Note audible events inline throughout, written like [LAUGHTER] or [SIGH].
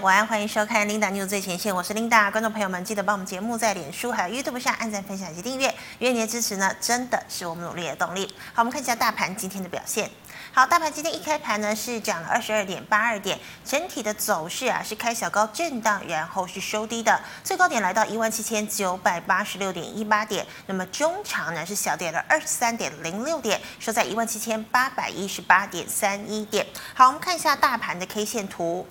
晚安，欢迎收看 Linda News 最前线，我是 Linda。观众朋友们，记得帮我们节目在脸书还有 YouTube 上按赞、分享及订阅，因为你的支持呢，真的是我们努力的动力。好，我们看一下大盘今天的表现。好，大盘今天一开盘呢是涨了二十二点八二点，整体的走势啊是开小高震荡，然后是收低的，最高点来到一万七千九百八十六点一八点，那么中长呢是小跌了二十三点零六点，收在一万七千八百一十八点三一点。好，我们看一下大盘的 K 线图。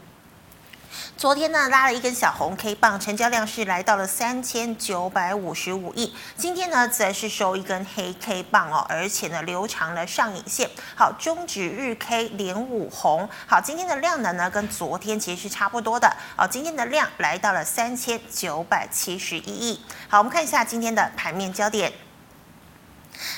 昨天呢拉了一根小红 K 棒，成交量是来到了三千九百五十五亿。今天呢则是收一根黑 K 棒哦，而且呢留长了上影线。好，终止日 K 连五红。好，今天的量能呢跟昨天其实是差不多的。好，今天的量来到了三千九百七十一亿。好，我们看一下今天的盘面焦点。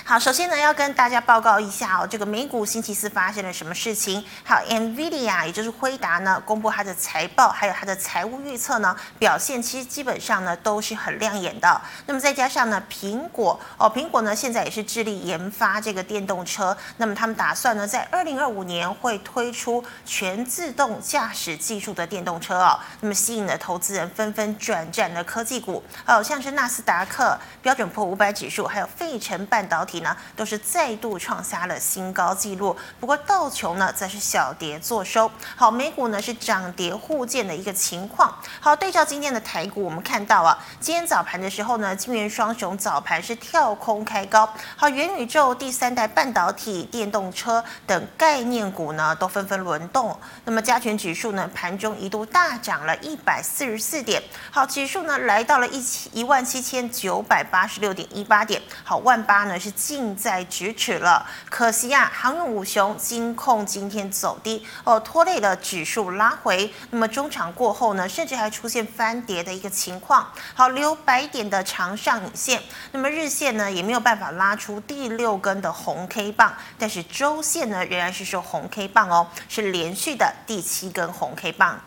好，首先呢，要跟大家报告一下哦，这个美股星期四发生了什么事情？好，NVIDIA 也就是辉达呢，公布它的财报，还有它的财务预测呢，表现其实基本上呢都是很亮眼的。那么再加上呢，苹果哦，苹果呢现在也是致力研发这个电动车，那么他们打算呢在二零二五年会推出全自动驾驶技术的电动车哦，那么吸引了投资人纷纷转战了科技股，哦，像是纳斯达克、标准普五百指数，还有费城半导。导体呢都是再度创下了新高纪录，不过道琼呢则是小跌作收。好，美股呢是涨跌互见的一个情况。好，对照今天的台股，我们看到啊，今天早盘的时候呢，金圆双雄早盘是跳空开高。好，元宇宙、第三代半导体、电动车等概念股呢都纷纷轮动。那么加权指数呢盘中一度大涨了一百四十四点。好，指数呢来到了一千一万七千九百八十六点一八点。好，万八呢。是近在咫尺了，可惜啊，航运五雄金控今天走低哦，拖累了指数拉回。那么中场过后呢，甚至还出现翻跌的一个情况。好，留白点的长上影线，那么日线呢也没有办法拉出第六根的红 K 棒，但是周线呢仍然是收红 K 棒哦，是连续的第七根红 K 棒。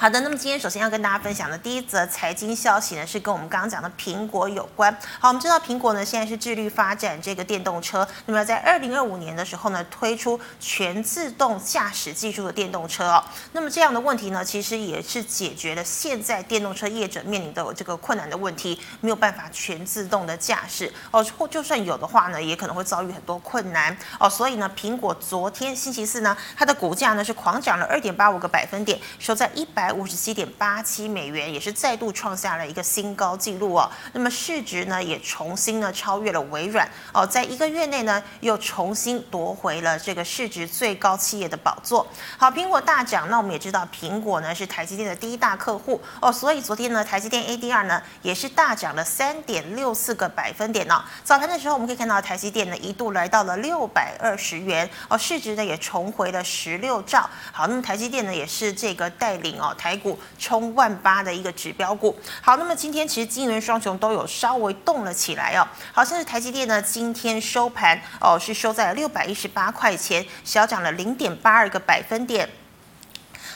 好的，那么今天首先要跟大家分享的第一则财经消息呢，是跟我们刚刚讲的苹果有关。好，我们知道苹果呢现在是致力发展这个电动车，那么在二零二五年的时候呢，推出全自动驾驶技术的电动车哦。那么这样的问题呢，其实也是解决了现在电动车业者面临的这个困难的问题，没有办法全自动的驾驶哦，或就算有的话呢，也可能会遭遇很多困难哦。所以呢，苹果昨天星期四呢，它的股价呢是狂涨了二点八五个百分点，收在一百五十七点八七美元，也是再度创下了一个新高纪录哦。那么市值呢，也重新呢超越了微软哦，在一个月内呢，又重新夺回了这个市值最高企业的宝座。好，苹果大涨，那我们也知道苹果呢是台积电的第一大客户哦，所以昨天呢，台积电 ADR 呢也是大涨了三点六四个百分点呢。早盘的时候，我们可以看到台积电呢一度来到了六百二十元哦，市值呢也重回了十六兆。好，那么台积电呢也是这个带领。哦，台股冲万八的一个指标股。好，那么今天其实金元双雄都有稍微动了起来哦。好像是台积电呢，今天收盘哦是收在了六百一十八块钱，小涨了零点八二个百分点。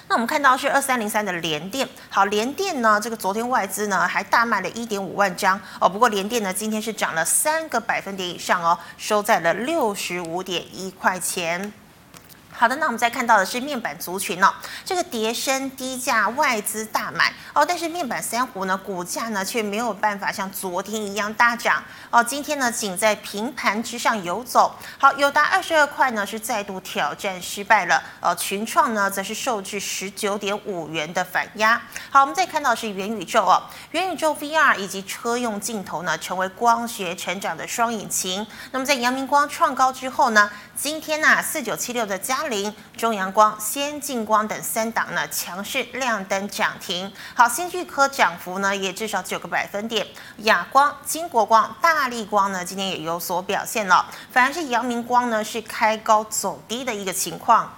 那我们看到是二三零三的联电。好，联电呢，这个昨天外资呢还大卖了一点五万张哦。不过联电呢今天是涨了三个百分点以上哦，收在了六十五点一块钱。好的，那我们再看到的是面板族群哦，这个跌升低价外资大买哦，但是面板三虎呢，股价呢却没有办法像昨天一样大涨哦，今天呢仅在平盘之上游走。好，友达二十二块呢是再度挑战失败了，呃，群创呢则是受制十九点五元的反压。好，我们再看到是元宇宙哦，元宇宙 VR 以及车用镜头呢成为光学成长的双引擎。那么在阳明光创高之后呢，今天呢四九七六的嘉中阳光、先进光等三档呢强势亮灯涨停。好，新巨科涨幅呢也至少九个百分点。亚光、金国光、大立光呢今天也有所表现了，反而是阳明光呢是开高走低的一个情况。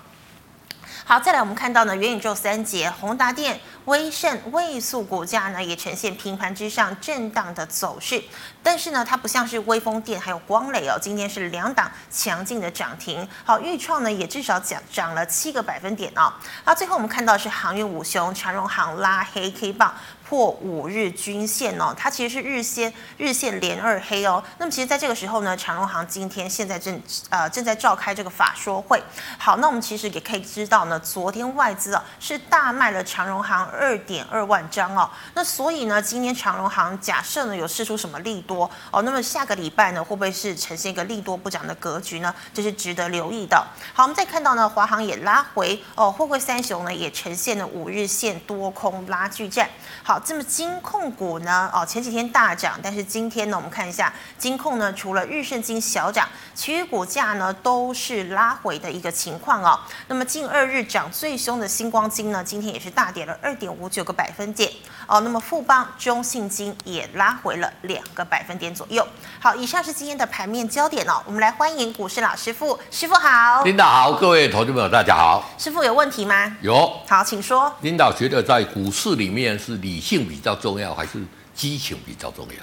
好，再来我们看到呢元宇宙三杰、宏达电。威盛、位速股价呢也呈现平盘之上震荡的走势，但是呢，它不像是威风电还有光磊哦，今天是两档强劲的涨停。好，钰创呢也至少涨涨了七个百分点哦。好，最后我们看到是航运五雄长荣航拉黑 K 棒，破五日均线哦，它其实是日线日线连二黑哦。那么其实在这个时候呢，长荣航今天现在正呃正在召开这个法说会。好，那我们其实也可以知道呢，昨天外资啊是大卖了长荣航二点二万张哦。那所以呢，今天长荣航假设呢有释出什么利多哦，那么下个礼拜呢会不会是呈现一个利多不涨的格局呢？这是值得留意的。好，我们再看到呢，华航也拉回哦，货柜三雄呢也呈现了五日线多空拉锯战。好，这么金控股呢？哦，前几天大涨，但是今天呢，我们看一下金控呢，除了日盛金小涨，其余股价呢都是拉回的一个情况哦。那么近二日涨最凶的星光金呢，今天也是大跌了二点五九个百分点哦。那么富邦、中信金也拉回了两个百分点左右。好，以上是今天的盘面焦点哦。我们来欢迎股市老师傅，师傅好。领导好，各位投资朋友大家好。师傅有问题吗？有。好，请说。领导觉得在股市里面是理性比较重要，还是激情比较重要？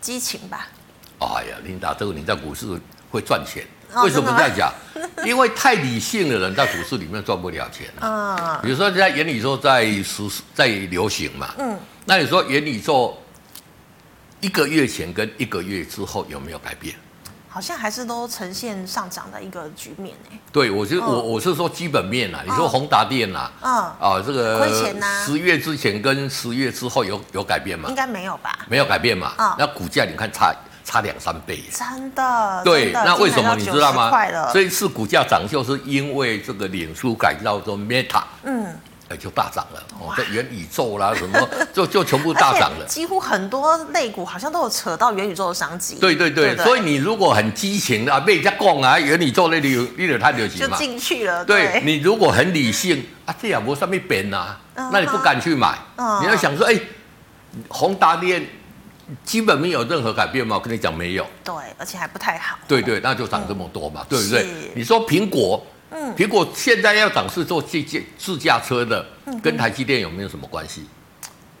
激情吧。哎呀，琳达，这个你在股市会赚钱？为什么这样讲？[LAUGHS] 因为太理性的人在股市里面赚不了钱。嗯。比如说在元宇宙在实在流行嘛。嗯。那你说元宇宙一个月前跟一个月之后有没有改变？好像还是都呈现上涨的一个局面呢。对，我是我我是说基本面呐。你说宏达电呐，嗯，啊，这个亏钱呐。十月之前跟十月之后有有改变吗？应该没有吧？没有改变嘛。嗯。那股价你看差差两三倍。真的。对，那为什么你知道吗？这一次股价涨就是因为这个脸书改叫做 Meta。嗯。就大涨了哦，这元宇宙啦什么，[LAUGHS] 就就全部大涨了。几乎很多类股好像都有扯到元宇宙的商机。对对对，对对，所以你如果很激情的啊，被人家讲啊，元宇宙那里有有太流行嘛，就进去了。对，对你如果很理性啊，这也不上面变呐，那你不敢去买。嗯、你要想说，哎，宏达电基本没有任何改变嘛？我跟你讲没有。对，而且还不太好。对对，那就涨这么多嘛，嗯、对不对？你说苹果。嗯，苹果现在要涨是做自驾自驾车的，跟台积电有没有什么关系？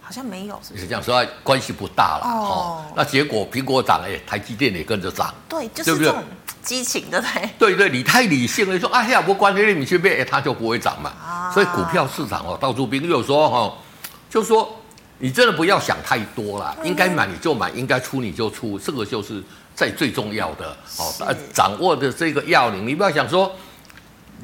好像没有，是不是？这样说关系不大了哦。那结果苹果涨，哎，台积电也跟着涨。对，就是这种激情的对。对对，你太理性了，你说哎呀，我关你你去变，哎，它就不会涨嘛。所以股票市场哦，到处兵有说哈，就说你真的不要想太多了，应该买你就买，应该出你就出，这个就是在最重要的哦。掌握的这个要领，你不要想说。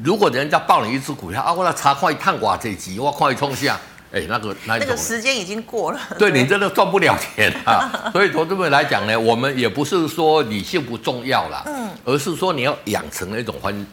如果人家报你一只股票啊，我来查快探寡这集，我快冲下，哎，那个那，那个时间已经过了，对，对你真的赚不了钱啊。所以投资们来讲呢，我们也不是说理性不重要啦，嗯，而是说你要养成那种欢，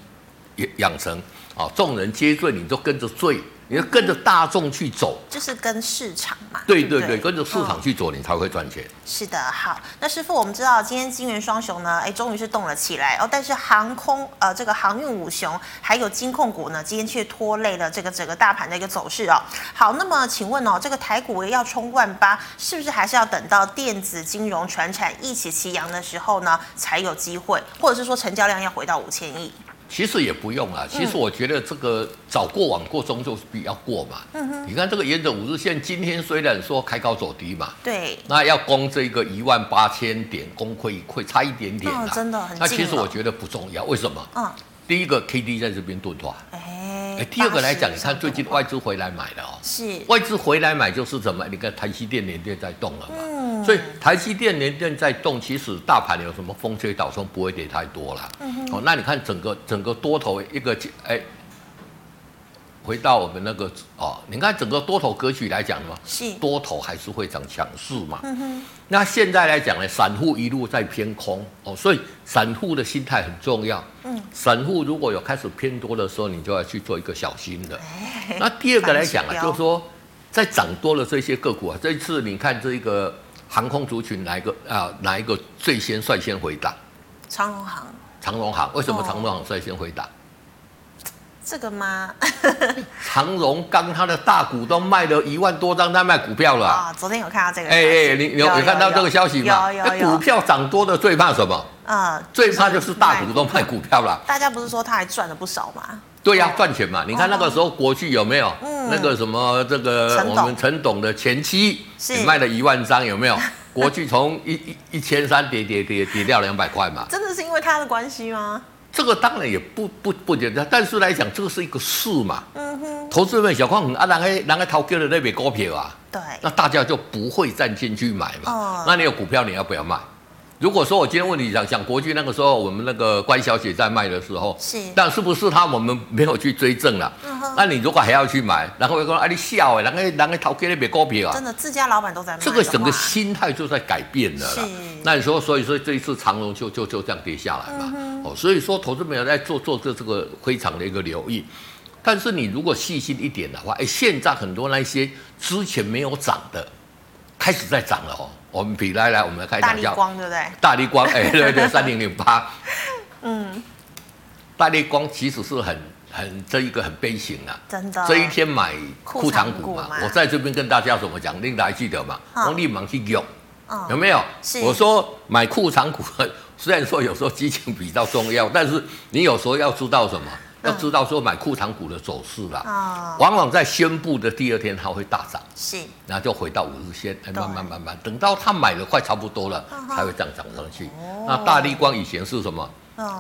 养成啊，众人皆醉，你就跟着醉。你要跟着大众去走，就是跟市场嘛。对对对，跟着市场去走，你才会赚钱。是的，好。那师傅，我们知道今天金元双雄呢，哎，终于是动了起来哦。但是航空呃，这个航运五雄还有金控股呢，今天却拖累了这个整个大盘的一个走势哦。好，那么请问哦，这个台股要冲万八，是不是还是要等到电子、金融、船产一起齐扬的时候呢，才有机会？或者是说成交量要回到五千亿？其实也不用啊，其实我觉得这个早过晚过中就是比较过嘛。嗯哼，你看这个沿着五日线，今天虽然说开高走低嘛，对，那要攻这个一万八千点，攻会会差一点点啊，真的很近。那其实我觉得不重要，为什么？嗯，第一个 K D 在这边钝化，哎，第二个来讲，你看最近外资回来买了哦，是外资回来买就是什么？你看台积电联电在动了嘛。所以台积电联电在动，其实大盘有什么风吹草动不会跌太多了。嗯哼。哦，那你看整个整个多头一个哎，回到我们那个哦，你看整个多头格局来讲嘛，是多头还是会涨强势嘛。嗯哼。那现在来讲呢，散户一路在偏空哦，所以散户的心态很重要。嗯。散户如果有开始偏多的时候，你就要去做一个小心的。那第二个来讲啊，就是说在涨多了这些个股啊，这一次你看这个。航空族群哪一个啊？哪一个最先率先回答？长荣航。长荣航为什么长荣航率先回答？这个吗？[LAUGHS] 长荣刚他的大股东卖了一万多张在卖股票了啊！昨天有看到这个？哎哎，你有有看到这个消息吗？有有有。股票涨多的最怕什么？嗯，最怕就是大股东卖股票了。大家不是说他还赚了不少吗？对呀，赚钱嘛！你看那个时候国巨有没有？嗯，那个什么这个我们陈董的前妻也卖了一万张，有没有？[LAUGHS] 国巨从一一一千三跌跌跌跌掉两百块嘛？真的是因为他的关系吗？这个当然也不不不简单，但是来讲，这个是一个事嘛。嗯哼。投资人小矿很啊，人家人家投给的那笔股票啊，对，那大家就不会再进去买嘛。哦、那你有股票，你要不要卖？如果说我今天问你讲讲国巨那个时候，我们那个关小姐在卖的时候，是，但是不是他我们没有去追证了？那你如果还要去买，然后我说啊，你笑哎，然后然后逃给那边股票啊，真的自家老板都在卖，这个整个心态就在改变了啦。是。那你说，所以说这一次长荣就就就这样跌下来嘛？嗯、哦，所以说投资朋友在做做这这个非常的一个留意。但是你如果细心一点的话，哎，现在很多那些之前没有涨的，开始在涨了哦。我们比来来，我们来看一下。大立光对不对？大力光，哎，对对，[LAUGHS] 三零零八。嗯，大力光其实是很很这一个很悲情啊，真的。这一天买库藏股嘛，我在这边跟大家怎么讲，令大家记得嘛？我立马去用，有没有？我说买库藏股，[LAUGHS] 虽然说有时候激情比较重要，但是你有时候要知道什么？要知道说买库藏股的走势啦，嗯、往往在宣布的第二天它会大涨，是，然后就回到五日线，慢慢慢慢，等到它买的快差不多了，才会这样涨上去。哦、那大立光以前是什么？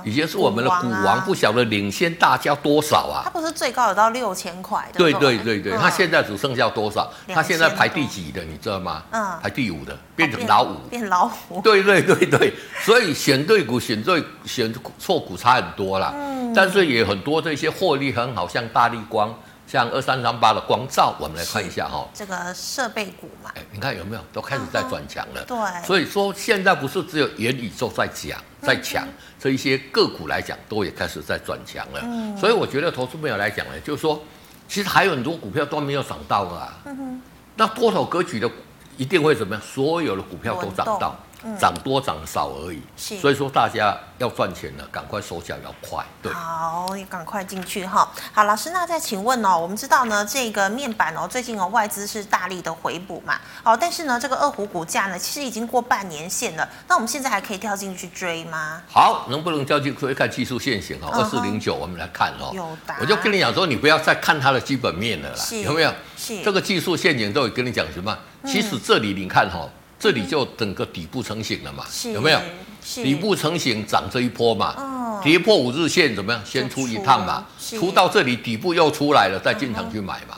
以前是我们的股王，不晓得领先大家多少啊？它不是最高有到六千块？对对对对，它现在只剩下多少？它现在排第几的？你知道吗？嗯，排第五的，变成老五，变老五。对对对对，所以选对股、选对选错股差很多啦。嗯，但是也很多这些获利很好，像大力光。像二三三八的光照，我们来看一下哈。这个设备股嘛，哎，你看有没有都开始在转强了？对。所以说现在不是只有元宇宙在讲在抢，这一些个股来讲都也开始在转强了。嗯。所以我觉得投资朋友来讲呢，就是说，其实还有很多股票都没有涨到啊。嗯哼。那多头格局的一定会怎么样？所有的股票都涨到。涨多涨少而已，是所以说大家要赚钱了，赶快手脚要快。对，好，也赶快进去哈。好，老师，那再请问哦，我们知道呢，这个面板哦，最近哦外资是大力的回补嘛，哦，但是呢，这个二虎股价呢，其实已经过半年线了，那我们现在还可以跳进去追吗？好，能不能跳进去？可以看技术线型哦，二四零九，我们来看哦。有的。我就跟你讲说，你不要再看它的基本面了啦，有没有？是。这个技术线型都有跟你讲什么？其实这里你看哈、哦。这里就整个底部成型了嘛，有没有？底部成型涨这一波嘛，跌破五日线怎么样？先出一趟嘛，出到这里底部又出来了，再进场去买嘛，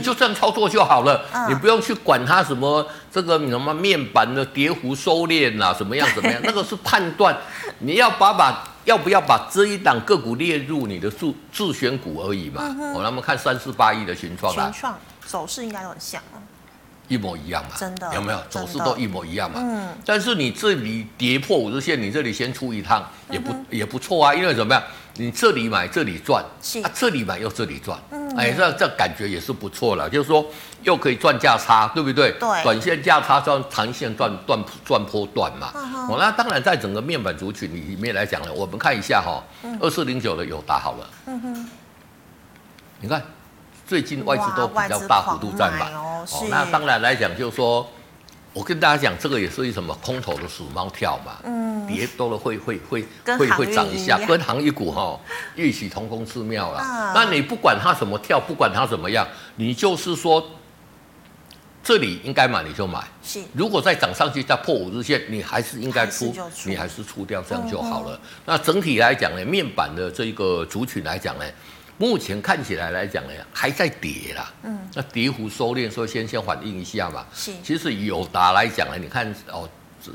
就这样操作就好了，你不用去管它什么这个什么面板的跌幅收敛啊，怎么样怎么样，[LAUGHS] 那个是判断你要把把要不要把这一档个股列入你的自自选股而已嘛。我那么看三四八亿的群创啦，群创走势应该都很像一模一样嘛，真的有没有？走势都一模一样嘛？嗯，但是你这里跌破五日线，你这里先出一趟也不、嗯、也不错啊，因为怎么样？你这里买这里赚，是。啊，这里买又这里赚，嗯，哎，这这感觉也是不错了，就是说又可以赚价差，对不对？对，短线价差赚，长线赚赚赚波段嘛。嗯，哦，那当然在整个面板族群里面来讲呢，我们看一下哈，二四零九的有打好了，嗯哼，你看。最近外资都比较大幅度在买哦，那当然来讲，就是说，我跟大家讲，这个也是一什么空头的鼠猫跳嘛，嗯，跌多了会会会会会涨一下，跟行一股哈异曲同工之妙啦。那你不管它怎么跳，不管它怎么样，你就是说，这里应该买你就买，是。如果再涨上去再破五日线，你还是应该出，你还是出掉，这样就好了。那整体来讲呢，面板的这个族群来讲呢。目前看起来来讲呢，还在跌啦。嗯，那跌幅收敛，所以先先反映一下嘛。是，其实友达来讲呢，你看哦，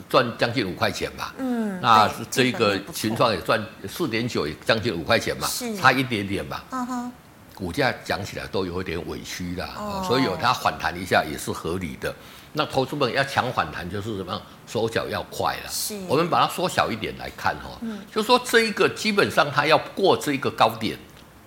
赚将近五块钱嘛。嗯，那这一个群创也赚四点九，也将近五块钱嘛，差一点点吧。嗯哼，股价讲起来都有一点委屈啦，哦，所以有它反弹一下也是合理的。那投资本要抢反弹，就是什么？手脚要快了。是，我们把它缩小一点来看哈，嗯，就说这一个基本上它要过这一个高点。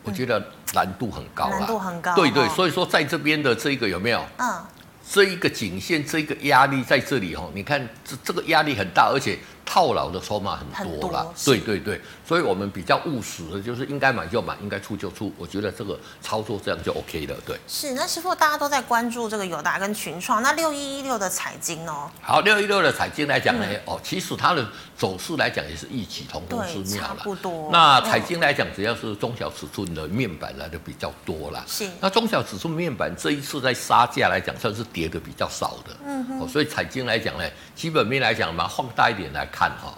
我觉得难度很高啊，难度很高。对对，所以说在这边的这个有没有？嗯，这一个颈线，这一个压力在这里哦，你看这这个压力很大，而且。套牢的筹码很多了，对对对，所以我们比较务实的，就是应该买就买，应该出就出。我觉得这个操作这样就 OK 了，对。是，那师傅大家都在关注这个友达跟群创，那六一一六的彩晶哦。好，六一六的彩晶来讲呢，哦，其实它的走势来讲也是异曲同工之妙了，差不多。那彩晶来讲，只要是中小尺寸的面板来的比较多了，是。那中小尺寸面板这一次在杀价来讲，算是跌的比较少的，嗯哼。所以彩晶来讲呢，基本面来讲，嘛放大一点来看哈。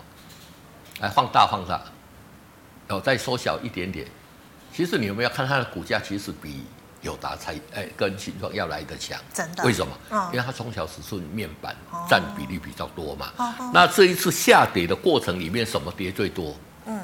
来放大放大，然后再缩小一点点。其实你有没有看它的股价？其实比友达才哎跟群创要来得强，真的？为什么？嗯、因为它从小尺寸面板占比例比较多嘛。哦、那这一次下跌的过程里面，什么跌最多？嗯。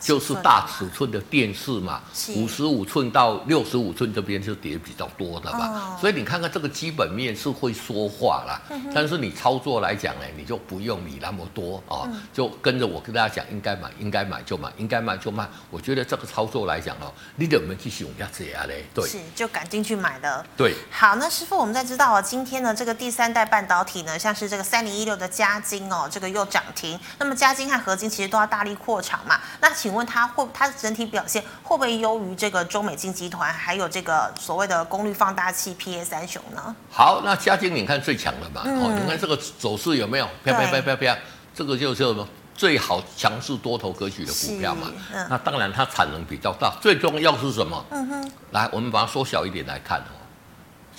就是大尺寸的电视嘛，五十五寸到六十五寸这边是跌比较多的嘛，哦、所以你看看这个基本面是会说话啦。嗯、但是你操作来讲呢，你就不用理那么多啊，哦嗯、就跟着我跟大家讲，应该买应该买就买，应该卖就卖。我觉得这个操作来讲哦，你怎么去使用这样嘞？对，是就赶进去买的。对，好，那师傅，我们再知道哦，今天的这个第三代半导体呢，像是这个三零一六的嘉金哦，这个又涨停。那么嘉金和合金其实都要大力扩厂嘛，那请问它会？它的整体表现会不会优于这个中美金集团，还有这个所谓的功率放大器 PA 三雄呢？好，那嘉晶你看最强的嘛，嗯、哦，你看这个走势有没有？啪啪啪啪啪，这个就是什么？最好强势多头格局的股票嘛。嗯、那当然它产能比较大，最重要是什么？嗯哼。来，我们把它缩小一点来看哦。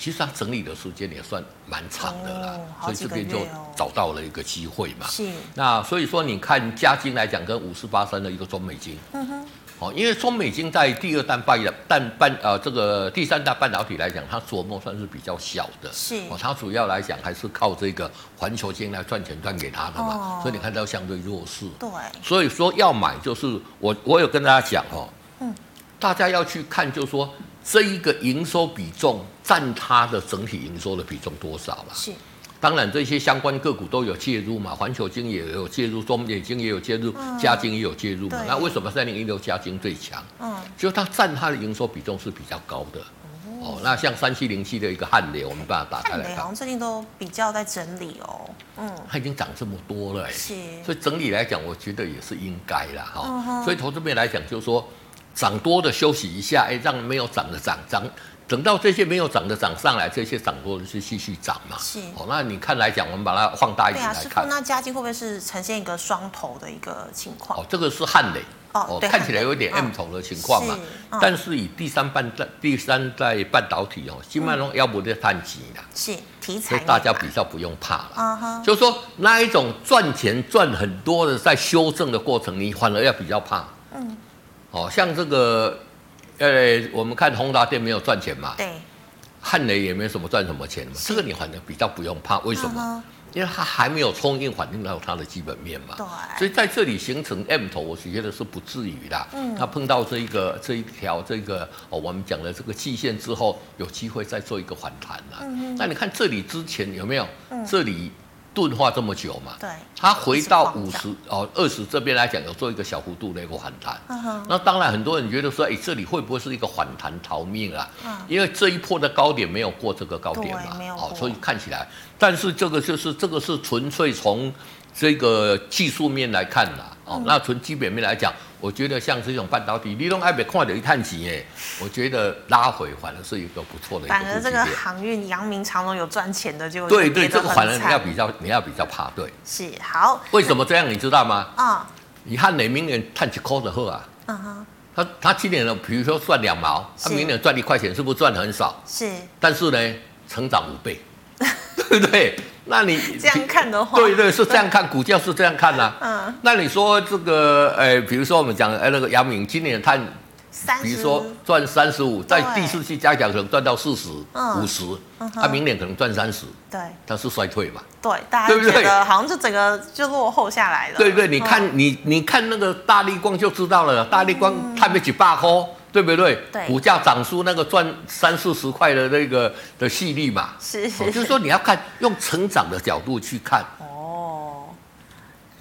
其实它整理的时间也算蛮长的啦，哦、所以这边就找到了一个机会嘛。是。那所以说，你看嘉金来讲，跟五四八三的一个中美金，嗯哼。哦，因为中美金在第二代半的半半呃这个第三代半导体来讲，它琢磨算是比较小的。是。哦，它主要来讲还是靠这个环球金来赚钱赚给它的嘛。哦。所以你看到相对弱势。对。所以说要买就是我我有跟大家讲哦，嗯，大家要去看就是说。这一个营收比重占它的整体营收的比重多少了？是，当然这些相关个股都有介入嘛，环球金也有介入，中美金也有介入，嘉晶、嗯、也有介入嘛。那为什么三零一六嘉金最强？嗯，就它占它的营收比重是比较高的。哦，哦，那像三七零七的一个汉磊，我们把它打开来看，好像最近都比较在整理哦。嗯，它已经涨这么多了，是，所以整理来讲，我觉得也是应该啦。哈、哦。嗯、所以投资面来讲，就是说。涨多的休息一下，哎，让没有涨的涨涨，等到这些没有涨的涨上来，这些涨多的是继续涨嘛？是哦，那你看来讲，我们把它放大一点来看。对啊，那嘉晶会不会是呈现一个双头的一个情况？哦，这个是汉磊哦，对看起来有点 M 头的情况嘛。哦、但是以第三半代第三代半导体哦，基本上要不就碳基的，是题材，所以大家比较不用怕了。嗯哼，就是说那一种赚钱赚很多的，在修正的过程，你反而要比较怕。嗯。哦，像这个，呃，我们看宏达电没有赚钱嘛？对。汉雷也没什么赚什么钱嘛？是这个你反正比较不用怕，为什么？嗯、因为它还没有充分反映到它的基本面嘛。对。所以在这里形成 M 头，我觉得是不至于的。嗯。它碰到这一个这一条这个哦，我们讲的这个季线之后，有机会再做一个反弹了。嗯哼。那你看这里之前有没有？嗯。这里。钝化这么久嘛，对，它回到五十哦二十这边来讲，有做一个小幅度的一个反弹。嗯、那当然很多人觉得说，哎，这里会不会是一个反弹逃命啊？嗯、因为这一波的高点没有过这个高点嘛，哦，所以看起来，但是这个就是这个是纯粹从这个技术面来看啦，哦，嗯、那从基本面来讲。我觉得像这种半导体，你用爱美看到一探几耶，我觉得拉回反而是一个不错的。反而这个航运、阳明、长荣有赚钱的就对对，这个反而你要比较，你要比较怕，对。是好。为什么这样？你知道吗？啊、嗯。你看哪明年探几块的货啊？嗯哼。他他今年呢，比如说赚两毛，他明年赚一块钱，是不是赚很少？是。但是呢，成长五倍，[LAUGHS] 对不对？那你 [LAUGHS] 这样看的话，对对，是这样看，股价是这样看呐、啊。嗯，那你说这个，呃，比如说我们讲，呃，那个杨明今年它，比如说赚三十五，在第四期加奖可能赚到四十五十，它明年可能赚三十，对，它是衰退嘛？对，大家觉得好像就整个就落后下来了。对对，你看你你看那个大立光就知道了，大立光它没几百块。对不对？对，股价涨出那个赚三四十块的那个的细粒嘛，是，是，是，就是说你要看用成长的角度去看。哦，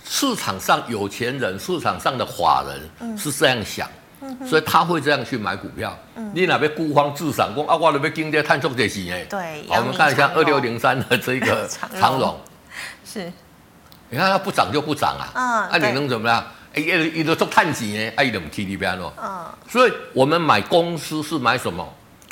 市场上有钱人，市场上的法人是这样想，嗯、所以他会这样去买股票。嗯、你那边孤芳自赏，说啊，我那边今天探索这些呢。对，我们看一下二六零三的这个 [LAUGHS] 长荣，是，你看它不涨就不涨啊，嗯，那、啊、你能怎么样？哎，伊伊都做探底呢，哎，伊都唔提你边咯。嗯，所以我们买公司是买什么？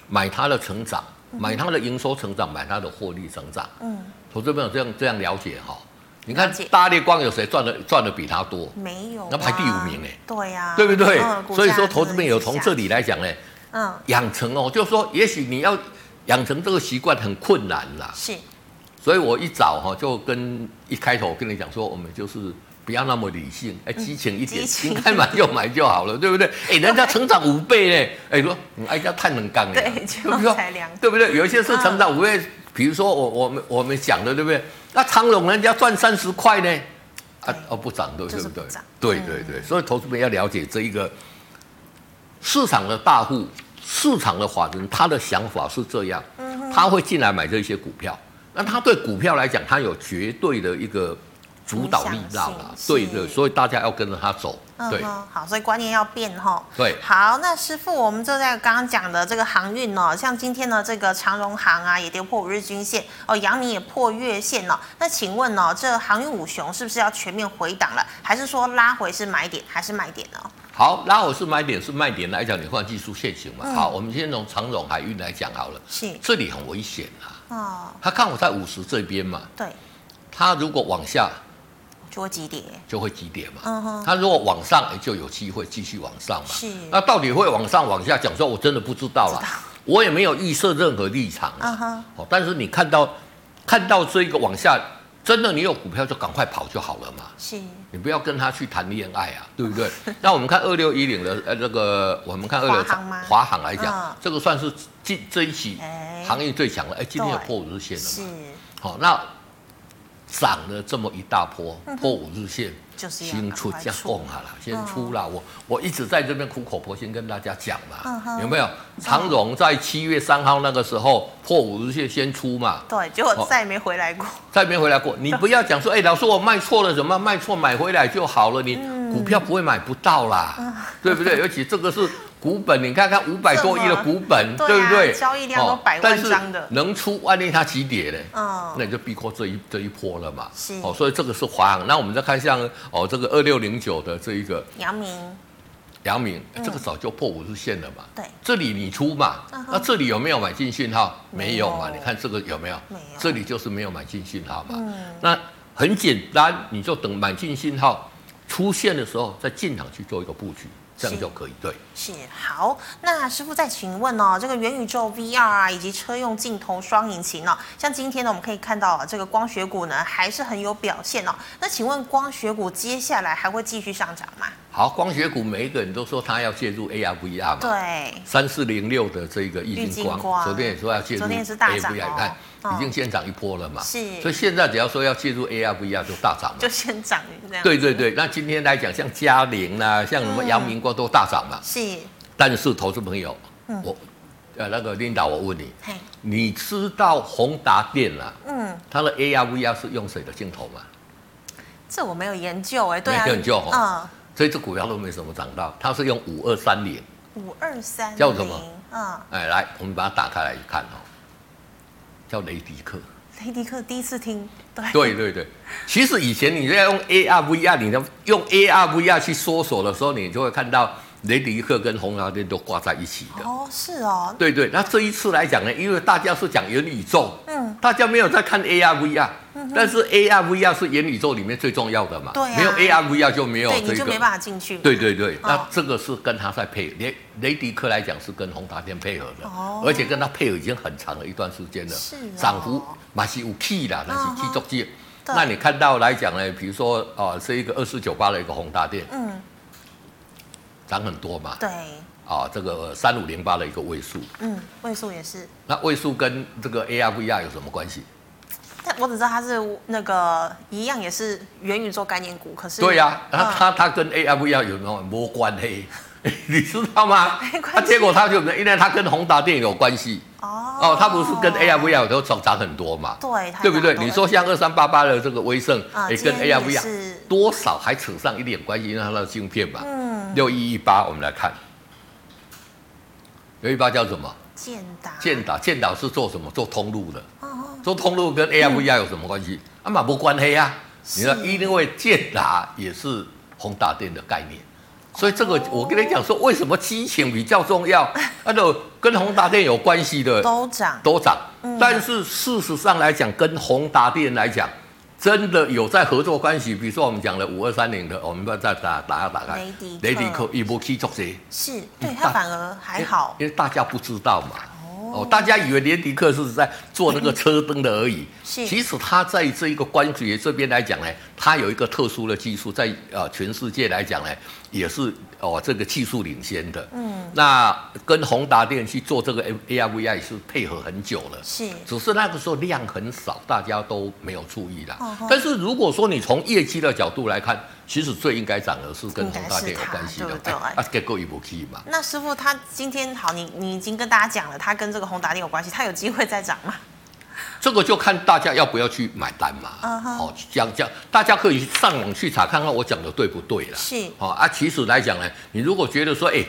买它的成长，买它的营收成长，买它的获利成长。嗯，投资朋友这样这样了解哈。你看大力光有谁赚的赚的比他多？没有，那排第五名呢？对呀，对不对？所以说投资朋友从这里来讲呢，嗯，养成哦，就是说也许你要养成这个习惯很困难啦。是，所以我一早哈就跟一开头跟你讲说，我们就是。不要那么理性，哎，激情一点，嗯、应该买就买就好了，[LAUGHS] 对不对？哎，人家成长五倍呢，哎，说你哎，家太能干了，对，就才两，对不对？有一些是成长五倍，比如说我我们我们讲的，对不对？那长荣人家赚三十块呢，啊哦不涨，对对不对？对对对，所以投资者要了解这一个市场的大户，市场的法人，他的想法是这样，他会进来买这些股票，那他对股票来讲，他有绝对的一个。主导力量啊，对对，所以大家要跟着他走。对、嗯，好，所以观念要变哈。对，好，那师傅，我们就在刚刚讲的这个航运哦，像今天呢，这个长荣航啊也跌破五日均线哦，阳明也破月线了。那请问呢，这航运五雄是不是要全面回档了，还是说拉回是买点还是卖点呢？好，拉回是买点是卖点来讲，你换技术线型嘛。嗯、好，我们先从长荣海运来讲好了。是，这里很危险啊。哦，他看我在五十这边嘛。对，他如果往下。就会急跌，就会急跌嘛。嗯哼，它如果往上，就有机会继续往上嘛。是。那到底会往上往下讲说，我真的不知道了。我也没有预设任何立场。嗯哼。哦，但是你看到看到这个往下，真的你有股票就赶快跑就好了嘛。是。你不要跟他去谈恋爱啊，对不对？[LAUGHS] 那我们看二六一零的呃这个，我们看二六华航来讲，这个算是近这一期行业最强了。哎，今天也破五日线了嘛。是。好，那。涨了这么一大波，破五日线，就是先出加供好了，先出了。我我一直在这边苦口婆心跟大家讲嘛，有没有？长荣在七月三号那个时候破五日线先出嘛，对，结果再也没回来过，再也没回来过。[LAUGHS] 你不要讲说，哎，老师我卖错了，怎么卖错买回来就好了？你股票不会买不到啦，对不对？而且这个是。股本，你看看五百多亿的股本，对，啊、对不对？交易量都百万张的，能出万一它急跌呢？嗯，那你就避过这一这一波了嘛。是哦，所以这个是华航。那我们再看像哦这个二六零九的这一个阳明，阳明这个早就破五日线了嘛。对，这里你出嘛？那这里有没有买进讯号？没有嘛？你看这个有没有？没有。这里就是没有买进讯号嘛。嗯。那很简单，你就等买进讯号出现的时候再进场去做一个布局。这样就可以，对，是好。那师傅再请问哦，这个元宇宙 VR 啊，以及车用镜头双引擎呢、哦？像今天呢，我们可以看到啊，这个光学股呢还是很有表现哦。那请问光学股接下来还会继续上涨吗？好，光学股每一个人都说他要介入 AR VR 嘛，对，三四零六的这个玉晶光，昨天也说要介入 AR VR，昨天是大涨哦。已经先涨一波了嘛，是，所以现在只要说要介入 AR VR 就大涨了，就先涨这样。对对对，那今天来讲，像嘉陵啊，像什么阳明光都大涨嘛。是，但是投资朋友，我呃那个 Linda，我问你，你知道宏达电啊？嗯，它的 AR VR 是用谁的镜头吗？这我没有研究哎，对没研究哈，所以这股票都没什么涨到，它是用五二三零，五二三叫什么？嗯，哎，来，我们把它打开来看哦。叫雷迪克，雷迪克第一次听，对对对对，其实以前你在用 AR VR，你用 AR VR 去搜索的时候，你就会看到雷迪克跟宏达电都挂在一起的。哦，是哦，对对。那这一次来讲呢，因为大家是讲元宇宙，嗯，大家没有在看 AR VR。但是 AR VR 是元宇宙里面最重要的嘛？对、啊、没有 AR VR 就没有这个，对，你就没办法进去。对对对，哦、那这个是跟他在配合，雷雷迪克来讲是跟宏达电配合的，哦、而且跟他配合已经很长了一段时间了。是、哦，涨幅还是有 key 啦，那是 key 中介。那你看到来讲呢，比如说啊，是一个二四九八的一个宏达电，嗯，涨很多嘛。对。啊，这个三五零八的一个位数，嗯，位数也是。那位数跟这个 AR VR 有什么关系？我只知道它是那个一样，也是元宇宙概念股。可是对呀、啊，它它它跟 ARVR 有什么没关系？[LAUGHS] 你知道吗？没关系。它结果它就因为它跟宏达电有关系。哦哦，它不是跟 ARVR 都涨涨很多嘛？对，对不对？你说像二三八八的这个威盛，也跟 ARVR 多少还扯上一点关系，因为它的晶片嘛。嗯。六一一八，我们来看，六一八叫什么？建达。建达，建达是做什么？做通路的。哦做通路跟 ARVR 有什么关系？啊嘛不关系呀。你说，因为建达也是宏达电的概念，所以这个我跟你讲说，为什么激情比较重要？[LAUGHS] 那个跟宏达电有关系的都涨都涨，但是事实上来讲，跟宏达电来讲，真的有在合作关系。比如说我们讲的五二三零的，我们不要再打打下打开。雷迪克。一波去做些，是对他反而还好，因为大家不知道嘛。哦，大家以为雷迪克是在做那个车灯的而已，[LAUGHS] 是，其实他在这一个关节这边来讲呢，他有一个特殊的技术，在呃全世界来讲呢，也是哦这个技术领先的。嗯，那跟宏达电去做这个 ARVI 是配合很久了，是，只是那个时候量很少，大家都没有注意啦。但是如果说你从业绩的角度来看，其实最应该涨的是跟宏达电有关系的，对，啊，结果也不可以嘛。那师傅他今天好，你你已经跟大家讲了，他跟这个宏达电有关系，他有机会再涨吗？[LAUGHS] 这个就看大家要不要去买单嘛。哦，讲讲，大家可以上网去查看看我讲的对不对了。是。哦啊，其实来讲呢，你如果觉得说，哎。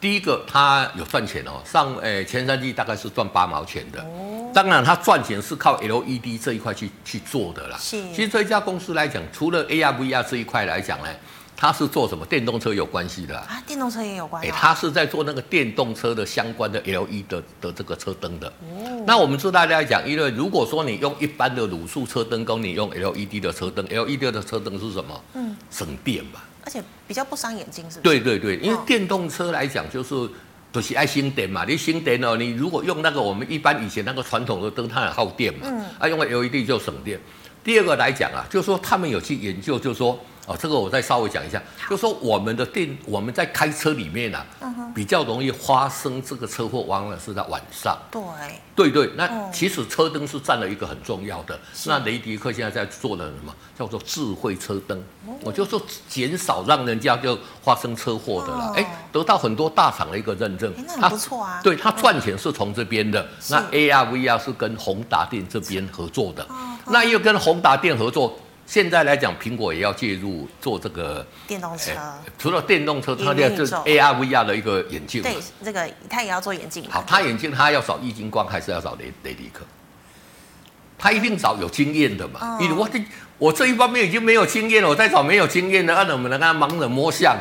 第一个，他有赚钱哦，上诶前三季大概是赚八毛钱的。哦，当然他赚钱是靠 LED 这一块去去做的啦。是，其实这一家公司来讲，除了 AR VR 这一块来讲呢，它是做什么？电动车有关系的啊，电动车也有关系。它是在做那个电动车的相关的 LED 的的这个车灯的。哦，那我们知道大家讲，因为如果说你用一般的卤素车灯，跟你用 LED 的车灯，LED 的车灯是什么？嗯，省电嘛。而且比较不伤眼睛，是不是？对对对，因为电动车来讲，就是都是爱省电嘛。你省电哦，你如果用那个我们一般以前那个传统的灯，它很耗电嘛。嗯。啊，用 LED 就省电。第二个来讲啊，就是说他们有去研究，就是说。哦，这个我再稍微讲一下，就是说我们的电，我们在开车里面啊，比较容易发生这个车祸，往往是在晚上。对，对对，那其实车灯是占了一个很重要的。那雷迪克现在在做的什么？叫做智慧车灯。我就说减少让人家就发生车祸的了。哎，得到很多大厂的一个认证。那很不错啊。对，他赚钱是从这边的。那 AR VR 是跟宏达电这边合作的。那又跟宏达电合作。现在来讲，苹果也要介入做这个电动车。除了电动车，它要做 AR VR 的一个眼镜。对，这个它也要做眼镜。好，它眼镜它要找易晶光，还是要找雷雷迪克？他一定找有经验的嘛。因为我这我这一方面已经没有经验了，我再找没有经验的，那我们能跟他盲人摸象，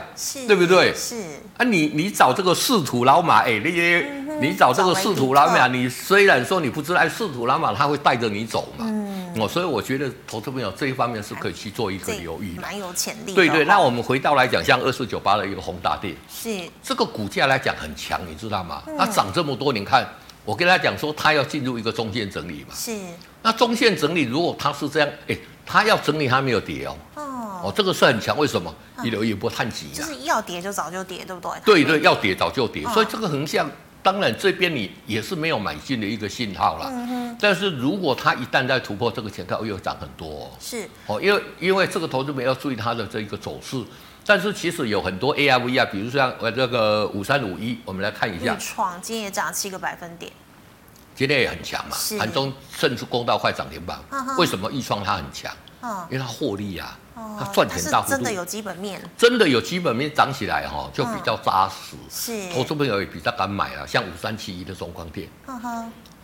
对不对？是。啊，你你找这个仕途老马，哎，那些你找这个仕途老马，你虽然说你不知道，哎，识途老马他会带着你走嘛。哦，所以我觉得投资朋友这一方面是可以去做一个留意，蛮有潜力。对对，那我们回到来讲，像二四九八的一个宏达电，是这个股价来讲很强，你知道吗？它涨这么多，你看我跟他讲说，它要进入一个中线整理嘛。是。那中线整理，如果它是这样，哎，它要整理，它没有跌哦。哦，这个是很强，为什么？一流一波探底，就是要跌就早就跌，对不对？对对，要跌早就跌，所以这个横向。当然，这边你也是没有买进的一个信号了。嗯哼。但是如果它一旦在突破这个前高，又涨很多哦。是。哦，因为因为这个投资者要注意它的这一个走势。但是其实有很多 A R V 啊比如说像呃这个五三五一，我们来看一下。钰创今天也涨七个百分点。今天也很强嘛，盘中甚至攻到快涨停板。为什么钰创它很强？因为它获利啊。它赚钱大幅度，真的有基本面，真的有基本面涨起来哈，就比较扎实。是，投资朋友也比较敢买啊，像五三七一的中光电，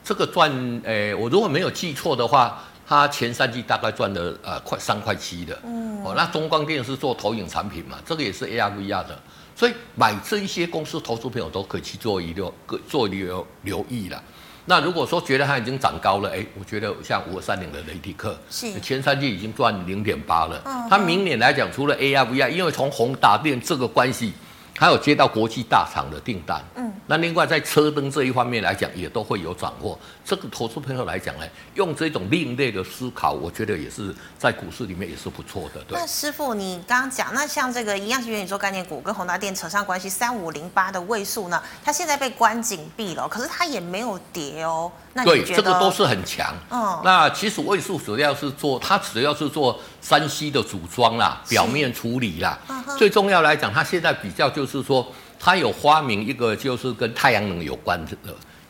这个赚，诶，我如果没有记错的话，它前三季大概赚了呃快三块七的。嗯，哦，那中光电是做投影产品嘛，这个也是 AR VR 的，所以买这一些公司，投资朋友都可以去做一个做留留意了。那如果说觉得它已经涨高了，哎，我觉得像五二三零的雷迪克，是前三季已经赚零点八了。嗯，它明年来讲，除了 AR VR，因为从宏达电这个关系。还有接到国际大厂的订单，嗯，那另外在车灯这一方面来讲，也都会有掌握。这个投资朋友来讲呢，用这种另类的思考，我觉得也是在股市里面也是不错的。对。那师傅，你刚刚讲，那像这个一样是元宇宙概念股，跟宏达电扯上关系，三五零八的位数呢，它现在被关紧闭了，可是它也没有跌哦。那对，这个都是很强。嗯，那其实位数主要是做，它主要是做山西的组装啦，表面处理啦。嗯。最重要来讲，它现在比较就是说，它有发明一个就是跟太阳能有关的。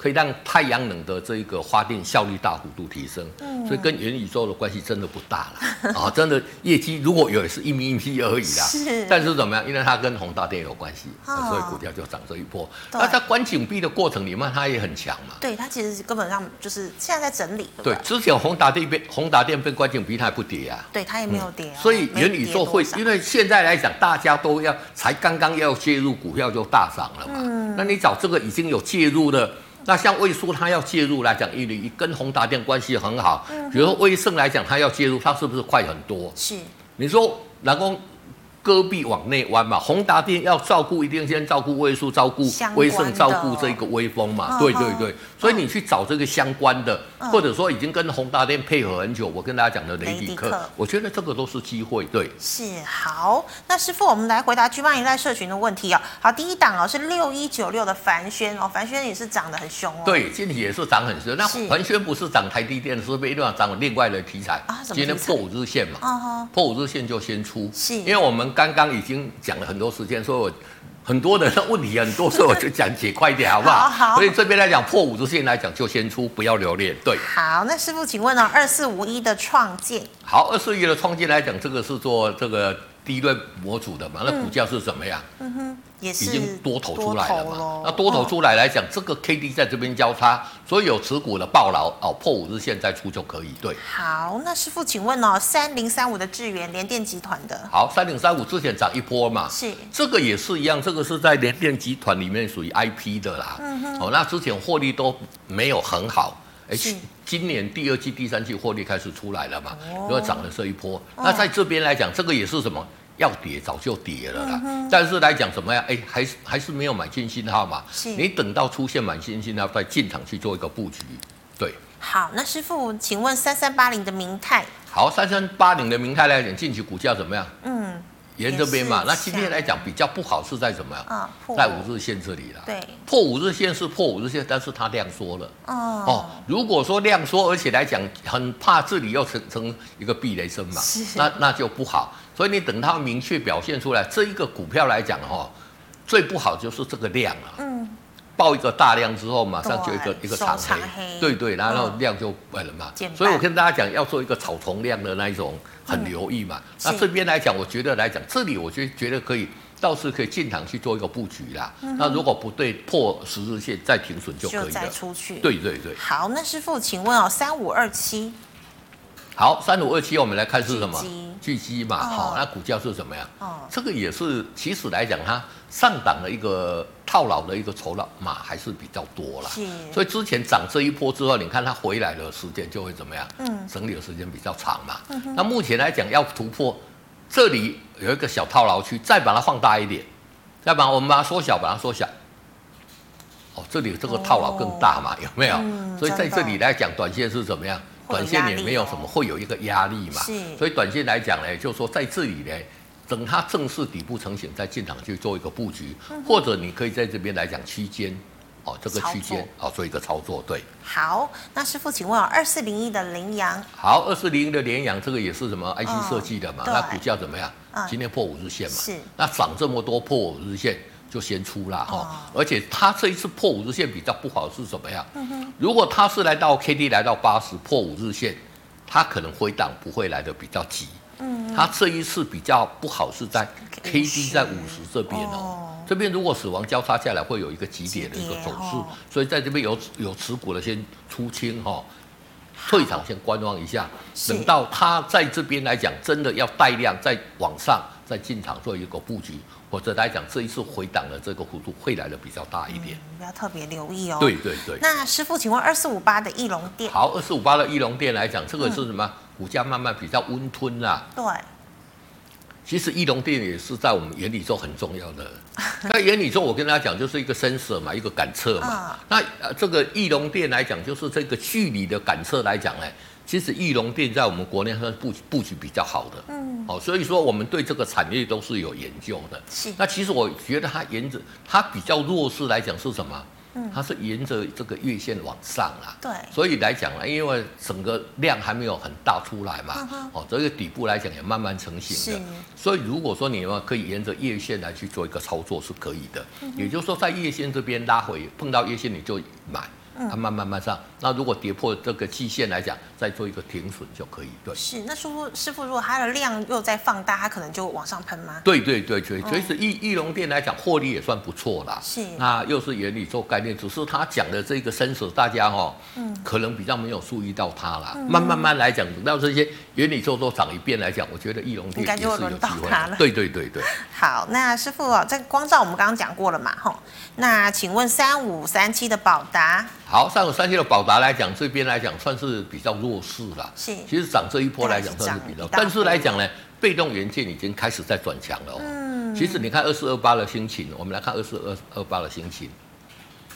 可以让太阳能的这一个发电效率大幅度提升，嗯，所以跟元宇宙的关系真的不大了啊！[LAUGHS] 真的业绩如果有也是一米一米而已啦，是。但是怎么样？因为它跟宏达电有关系，哦，所以股票就涨这一波。那在关紧闭的过程里面，它也很强嘛。对，它其实根本上就是现在在整理。对，之前宏达电被宏达电被关紧闭，它也不跌啊。对，它也没有跌。所以元宇宙会，因为现在来讲，大家都要才刚刚要介入，股票就大涨了嘛。嗯。那你找这个已经有介入的。那像魏叔，他要介入来讲，因为跟宏达电关系很好。比如说威盛来讲，他要介入，他是不是快很多？是。你说，南宫戈壁往内弯嘛，宏达电要照顾，一定先照顾魏叔，照顾威盛，照顾这个威风嘛。对对对，所以你去找这个相关的，嗯、或者说已经跟宏达电配合很久，我跟大家讲的雷迪克，我觉得这个都是机会。对，是好。那师傅，我们来回答 G8 一代社群的问题哦。好，第一档哦是六一九六的凡轩哦，凡轩也是涨得很凶哦。对，今天也是涨很凶。那凡轩不是涨台积电，是不是一定要涨另外的题材？啊，今天破五日线嘛，啊、破五日线就先出，是因为我们。刚刚已经讲了很多时间，所以我很多的问题很多，所以我就讲解快一点，好不好？好。所以这边来讲破五十线来讲，就先出，不要留恋。对。好，那师傅，请问呢？二四五一的创建。好，二四一的创建来讲，这个是做这个。第一轮模组的嘛，那股价是怎么样？嗯哼，也是已经多头出来了嘛。那多头出来来讲，这个 K D 在这边交叉，所以有持股的抱牢哦，破五日线再出就可以。对，好，那师傅请问哦，三零三五的智源联电集团的，好，三零三五之前涨一波嘛，是这个也是一样，这个是在联电集团里面属于 I P 的啦。嗯哼，哦，那之前获利都没有很好。哎，今年第二季、第三季获利开始出来了嘛？因为涨了这一波。那在这边来讲，这个也是什么？要跌早就跌了啦。嗯但是来讲怎么样？哎，还是还是没有买进信号嘛？你等到出现买进信号再进场去做一个布局。对。好，那师傅，请问三三八零的明泰。好，三三八零的明泰来讲，近期股价怎么样？嗯。沿这边嘛，那今天来讲比较不好是在什么呀？在五日线这里了。对，破五日线是破五日线，但是它量缩了。哦哦，如果说量缩，而且来讲很怕这里又成成一个避雷针嘛，那那就不好。所以你等它明确表现出来，这一个股票来讲哈，最不好就是这个量啊。嗯。爆一个大量之后，马上就一个一个长黑。对对，然后量就没了嘛。所以我跟大家讲，要做一个草丛量的那一种。很留意嘛，嗯、那这边来讲，我觉得来讲，这里我觉觉得可以，倒是可以进场去做一个布局啦。嗯、那如果不对，破十日线再停损就可以了。再出去。对对对。好，那师傅，请问哦，三五二七。好，三五二七，我们来看是什么？巨基嘛，好、哦，那股价是怎么样？哦，这个也是，其实来讲，它上档的一个套牢的一个筹码嘛，还是比较多啦。是。所以之前涨这一波之后，你看它回来的时间就会怎么样？嗯，整理的时间比较长嘛。那目前来讲，要突破这里有一个小套牢区，再把它放大一点，再把我们把它缩小，把它缩小。哦，这里这个套牢更大嘛，哦、有没有？嗯、所以在这里来讲，短线是怎么样？短线也没有什么，会有一个压力嘛，是所以短线来讲呢，就是说在这里呢，等它正式底部成型，再进场去做一个布局，嗯、或者你可以在这边来讲区间，哦，这个区间作哦做一个操作，对。好，那师傅，请问二四零一的羚羊，好，二四零一的羚羊，这个也是什么 IC 设计的嘛？哦、那股价怎么样？嗯、今天破五日线嘛？是。那涨这么多破五日线。就先出了哈，哦、而且它这一次破五日线比较不好是怎么样？嗯、如果它是来到 K D 来到八十破五日线，它可能回档不会来的比较急。嗯。哼，它这一次比较不好是在 K D 在五十这边哦，哦。这边如果死亡交叉下来会有一个急跌的一个走势，哦、所以在这边有有持股的先出清哈、哦，退场先观望一下，等到它在这边来讲真的要带量再往上再进场做一个布局。或者来讲，这一次回档的这个幅度会来的比较大一点，嗯、要特别留意哦。对对对。那师傅，请问二四五八的翼龙店？好，二四五八的翼龙店来讲，这个是什么？嗯、股价慢慢比较温吞啦。对。其实翼龙店也是在我们元宇宙很重要的。[LAUGHS] 在元宇宙，我跟大家讲，就是一个 sensor 嘛，一个感测嘛。嗯、那这个翼龙店来讲，就是这个距离的感测来讲呢。其实义隆电在我们国内算布布局比较好的，嗯，哦，所以说我们对这个产业都是有研究的。是，那其实我觉得它沿着它比较弱势来讲是什么？嗯，它是沿着这个月线往上啦。对，所以来讲呢，因为整个量还没有很大出来嘛，嗯、哦，这个底部来讲也慢慢成型的。是所以如果说你要可以沿着月线来去做一个操作是可以的。嗯、也就是说，在月线这边拉回碰到月线你就买。它慢慢慢上，那如果跌破这个季线来讲，再做一个停损就可以。对，是。那师傅，师傅，如果它的量又在放大，它可能就往上喷吗？对对对对，所以是翼翼龙店来讲，获利也算不错啦。是。那又是原理做概念，只是他讲的这个 sensor，大家哈，嗯，可能比较没有注意到它啦。慢慢慢来讲，等到这些元宇宙都涨一遍来讲，我觉得翼龙电也是有机会的。对对对对。[LAUGHS] 好，那师傅啊，这个光照我们刚刚讲过了嘛，吼。那请问三五三七的宝达？好，三五三七的宝达来讲，这边来讲算是比较弱势了。是，其实涨这一波来讲算是比较，但是来讲呢，被动元件已经开始在转强了。嗯，其实你看二四二八的心情，我们来看二四二二八的心情。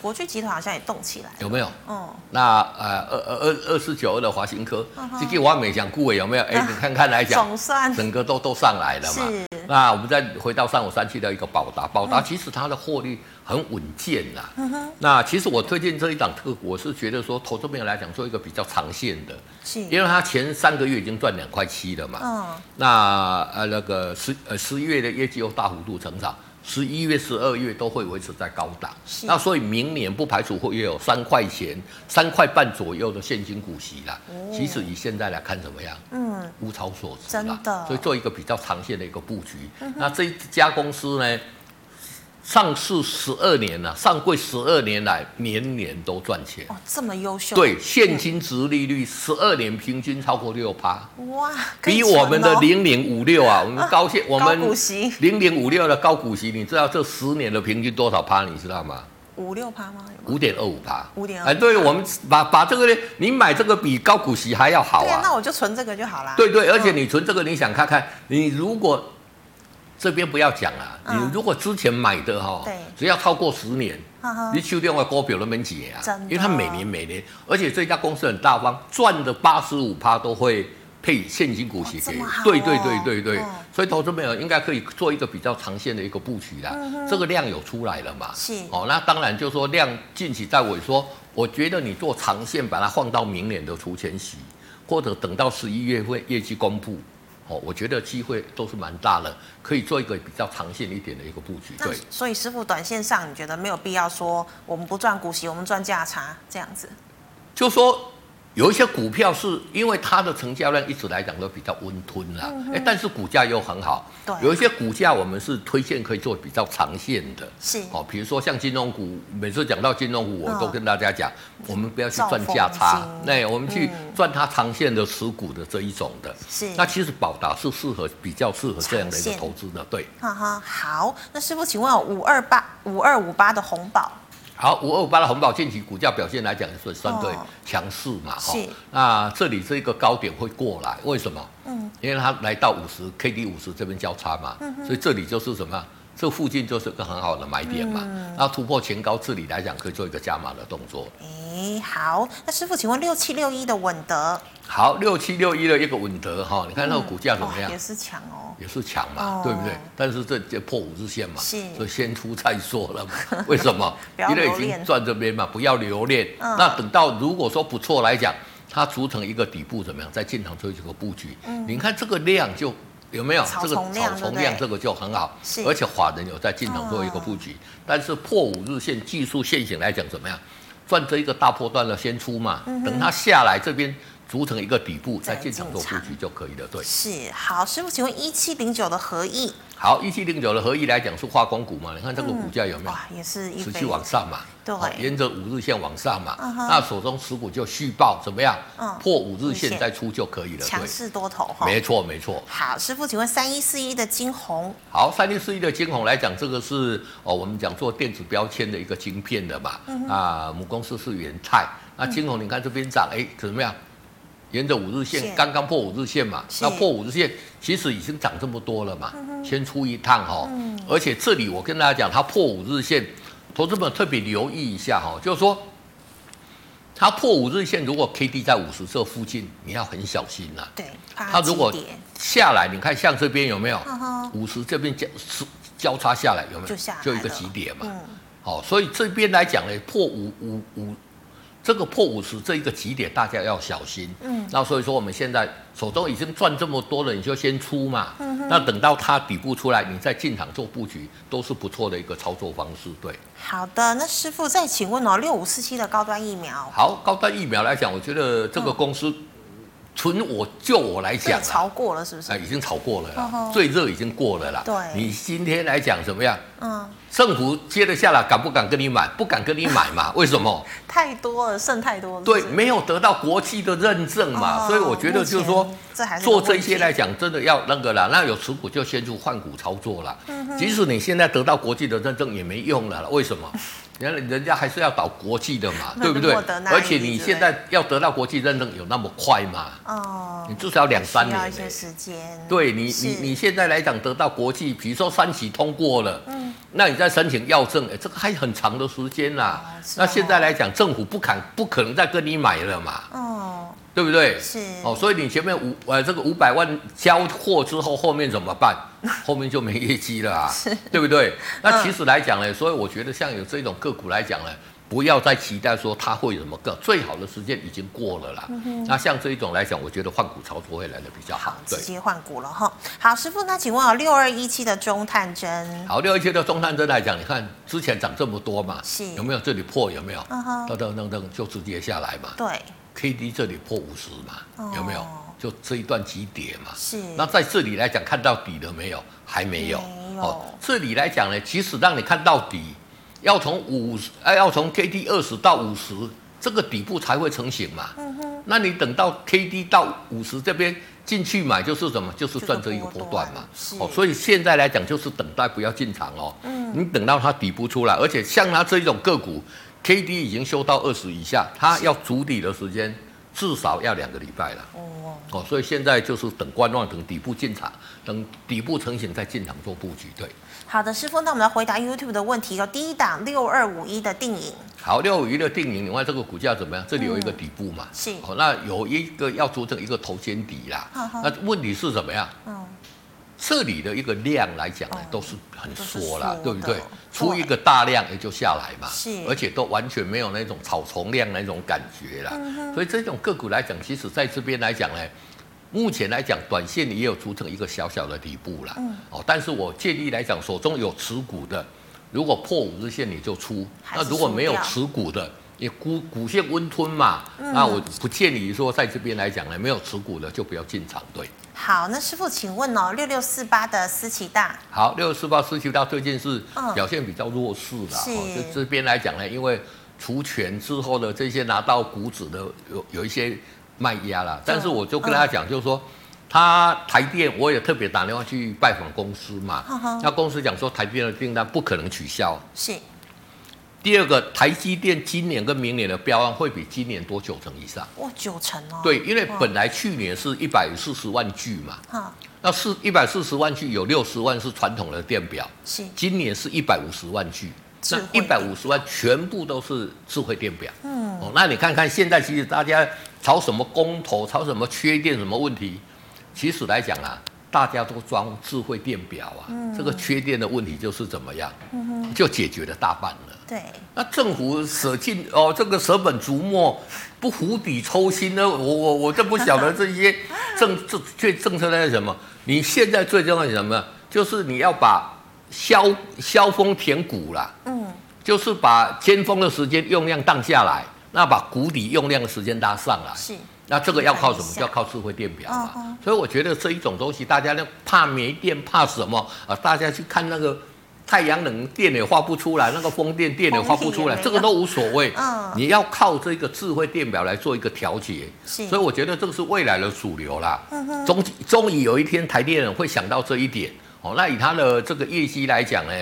国巨集团好像也动起来，有没有？嗯，那呃二二二二四九二的华新科，这个我还没讲顾伟有没有？哎，[LAUGHS] 你看看来讲，总算整个都都上来了嘛。是。那我们再回到三五三七的一个宝达，宝达其实它的获利很稳健呐。那其实我推荐这一档特股，我是觉得说，投资朋友来讲做一个比较长线的，是。因为它前三个月已经赚两块七了嘛。嗯。那呃那个十呃十一月的业绩又大幅度成长。十一月、十二月都会维持在高档，那所以明年不排除会有三块钱、三块半左右的现金股息啦。其实以现在来看怎么样？嗯，物超所值啦。真的，所以做一个比较长线的一个布局。那这一家公司呢？上市十二年了，上柜十二年来年年都赚钱哦，这么优秀。对，现金值利率十二年平均超过六趴，哇，比我们的零零五六啊，[LAUGHS] 我们高现我们零零五六的高股息，你知道这十年的平均多少趴？你知道吗？五六趴吗？五点二五趴，五点二。哎，对，我们把把这个呢，你买这个比高股息还要好啊。那我就存这个就好了。对对，而且你存这个，你想看看，你如果。这边不要讲了，你如果之前买的哈，只要超过十年，你去另外股票都没解啊，因为它每年每年，而且这家公司很大方，赚的八十五趴都会配现金股息给你，对对对对对，所以投资朋友应该可以做一个比较长线的一个布局啦。这个量有出来了嘛？是。哦，那当然就是说量近期在萎缩，我觉得你做长线把它放到明年的除权息，或者等到十一月份业绩公布。哦，我觉得机会都是蛮大的，可以做一个比较长线一点的一个布局。对，所以师傅，短线上你觉得没有必要说我们不赚股息，我们赚价差这样子？就说。有一些股票是因为它的成交量一直来讲都比较温吞啦，哎、嗯，但是股价又很好。对，有一些股价我们是推荐可以做比较长线的。是，哦，比如说像金融股，每次讲到金融股，我都跟大家讲，嗯、我们不要去赚价差，那我们去赚它长线的持股的这一种的。是，那其实宝达是适合比较适合这样的一个投资的。对，哈哈，好，那师傅，请问五二八五二五八的红宝。好，五二五八的红宝近期股价表现来讲是相对强势嘛，哈、哦。那这里这个高点会过来，为什么？嗯。因为它来到五十 K D 五十这边交叉嘛，嗯、所以这里就是什么？这附近就是个很好的买点嘛。嗯。那突破前高，这里来讲可以做一个加码的动作。哎，好，那师傅，请问六七六一的稳德。好，六七六一的一个稳德哈，你看那个股价怎么样？嗯、也是强哦。也是强嘛，对不对？但是这这破五日线嘛，是，所以先出再说了嘛。[LAUGHS] 为什么？[LAUGHS] 因为已经赚这边嘛，不要留恋。那等到如果说不错来讲，它组成一个底部怎么样？再进场做一个布局。你看这个量就有没有？这个草丛量这个就很好，而且法人有在进场做一个布局。但是破五日线技术线型来讲怎么样？赚这一个大波段了先出嘛，等它下来这边。组成一个底部，在进场做布局就可以了。对，是好，师傅，请问一七零九的合意。好，一七零九的合意来讲是化工股嘛？你看这个股价有没有？哇，也是持续往上嘛。对，沿着五日线往上嘛。那手中持股就续报怎么样？破五日线再出就可以了。强势多头哈。没错，没错。好，师傅，请问三一四一的晶宏。好，三一四一的晶宏来讲，这个是哦，我们讲做电子标签的一个晶片的嘛。啊，母公司是元泰。那晶宏，你看这边涨，哎，怎么样？沿着五日线，刚刚破五日线嘛，那破五日线其实已经涨这么多了嘛，先出一趟哈，而且这里我跟大家讲，它破五日线，投资们特别留意一下哈，就是说，它破五日线，如果 K D 在五十这附近，你要很小心呐。对，它如果下来，你看像这边有没有？五十这边交交叉下来有没有？就一个极点嘛。好，所以这边来讲呢，破五五五。这个破五十这一个极点，大家要小心。嗯，那所以说我们现在手中已经赚这么多了，你就先出嘛。嗯哼。那等到它底部出来，你再进场做布局，都是不错的一个操作方式。对。好的，那师傅再请问哦，六五四七的高端疫苗。好，高端疫苗来讲，我觉得这个公司。嗯纯我就我来讲，炒过了是不是？啊，已经炒过了啦，最热已经过了啦。对，你今天来讲怎么样？嗯，政府接得下来，敢不敢跟你买？不敢跟你买嘛？[LAUGHS] 为什么？太多了，剩太多了。对，没有得到国际的认证嘛，所以我觉得就是说，做这些来讲，真的要那个啦。那有持股就先去换股操作啦。即使你现在得到国际的认证也没用了，为什么？人人家还是要搞国际的嘛，对不对？而且你现在要得到国际认证有那么快吗？哦，你至少两三年，需要一些时间。对你，你你现在来讲得到国际，比如说三期通过了，嗯，那你再申请药证，哎，这个还很长的时间啦。那现在来讲，政府不敢不可能再跟你买了嘛。哦。对不对？是哦，所以你前面五呃这个五百万交货之后，后面怎么办？[LAUGHS] 后面就没业绩了啊，是对不对？那其实来讲呢，所以我觉得像有这种个股来讲呢，不要再期待说它会有什么个最好的时间已经过了啦。嗯、那像这一种来讲，我觉得换股操作会来的比较好，好对直接换股了哈。好，师傅，那请问啊，六二一七的中探针，好，六二一七的中探针来讲，你看之前涨这么多嘛，是有没有这里破？有没有？嗯哼，噔噔噔噔就直接下来嘛。对。K D 这里破五十嘛，有没有？就这一段急跌嘛。是。那在这里来讲，看到底了没有？还没有。没有。哦，这里来讲呢，即使让你看到底，要从五十，哎，要从 K D 二十到五十，这个底部才会成型嘛。嗯哼。那你等到 K D 到五十这边进去买，就是什么？就是赚这一个波段嘛。是。哦，所以现在来讲，就是等待不要进场哦。嗯。你等到它底部出来，而且像它这一种个股。K D 已经修到二十以下，它要筑底的时间至少要两个礼拜了。哦哦，所以现在就是等观望，等底部进场，等底部成型再进场做布局。对，好的，师傅，那我们来回答 YouTube 的问题。有第一档六二五一的定影，好，六二五一的定影，另外这个股价怎么样？这里有一个底部嘛？嗯、是。哦，那有一个要组成一个头肩底啦。好好那问题是怎么样？嗯。这里的一个量来讲呢，都是很缩了，对不对？出一个大量也就下来嘛，是，而且都完全没有那种草丛量那种感觉了。嗯、所以这种个股来讲，其实在这边来讲呢，目前来讲，短线也有组成一个小小的底部了。嗯、哦，但是我建议来讲，手中有持股的，如果破五日线你就出，那如果没有持股的。你股股线温吞嘛，嗯、那我不建议说在这边来讲呢，没有持股的就不要进场。对，好，那师傅请问哦，六六四八的思琪大，好，六六四八思琪大最近是表现比较弱势的，哦，就这边来讲呢，因为除权之后的这些拿到股指的有有一些卖压了，但是我就跟大家讲，就是说，他台电我也特别打电话去拜访公司嘛，那公司讲说台电的订单不可能取消，是。第二个，台积电今年跟明年的标案会比今年多九成以上。哇，九成哦！对，因为本来去年是一百四十万具嘛，哈，那是一百四十万具，有六十万是传统的电表，是，今年是一百五十万具，那一百五十万全部都是智慧电表。嗯，哦，那你看看现在其实大家炒什么公投，炒什么缺电什么问题，其实来讲啊。大家都装智慧电表啊，嗯、这个缺电的问题就是怎么样，嗯、就解决了大半了。对，那政府舍尽哦，这个舍本逐末，不釜底抽薪呢？我我我就不晓得这些 [LAUGHS] 政政这政策在是什么。你现在最重要是什么？就是你要把削削峰填谷啦，嗯，就是把尖峰的时间用量降下来，那把谷底用量的时间拉上来。是。那这个要靠什么？就要靠智慧电表嘛。嗯、所以我觉得这一种东西，大家呢怕没电，怕什么啊？大家去看那个太阳能电也发不出来，那个风电电也发不出来，这个都无所谓。嗯、你要靠这个智慧电表来做一个调节。是所以我觉得这个是未来的主流啦。嗯哼。终终于有一天台电人会想到这一点。哦，那以他的这个业绩来讲呢，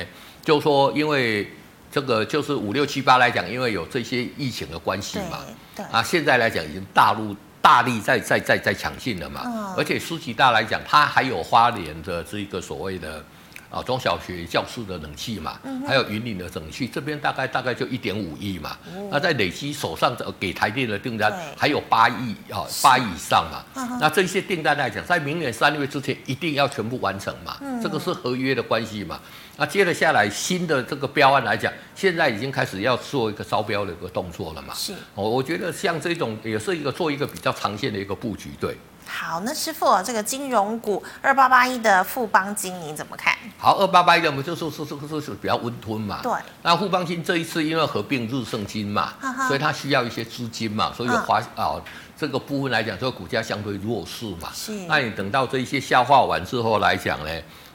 就说因为这个就是五六七八来讲，因为有这些疫情的关系嘛。对。对啊，现在来讲已经大陆。大力在在在在抢进了嘛，嗯、而且苏吉大来讲，它还有花莲的这一个所谓的啊中小学教室的冷气嘛，嗯、还有云林的冷气，这边大概大概就一点五亿嘛，嗯、那在累积手上给台电的订单还有八亿啊八亿以上嘛，嗯、那这些订单来讲，在明年三月之前一定要全部完成嘛，嗯、这个是合约的关系嘛。那接着下来，新的这个标案来讲，现在已经开始要做一个招标的一个动作了嘛？是。我我觉得像这种也是一个做一个比较长线的一个布局，对。好，那师傅，这个金融股二八八一的富邦金你怎么看？好，二八八一的我们就说说说说是比较温吞嘛。对。那富邦金这一次因为合并日盛金嘛，呵呵所以它需要一些资金嘛，所以华啊、哦、这个部分来讲，这个股价相对弱势嘛。是。那你等到这一些消化完之后来讲呢？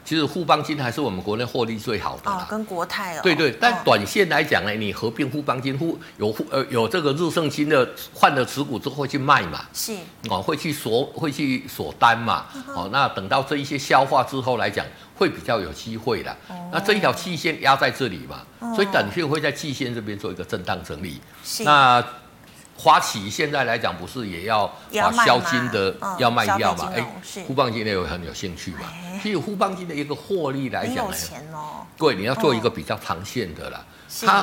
其实富邦金还是我们国内获利最好的哦，跟国泰哦。对对，但短线来讲呢，你合并富邦金富有呃有这个日盛金的换了持股之后会去卖嘛？是哦，会去锁会去锁单嘛？哦，那等到这一些消化之后来讲，会比较有机会的。那这一条季线压在这里嘛，所以短线会在季线这边做一个震荡整理。是那。花旗现在来讲，不是也要把销金的要卖掉嘛？哎，富邦金也有很有兴趣嘛？其实富邦金的一个获利来讲呢，对，你要做一个比较长线的啦。它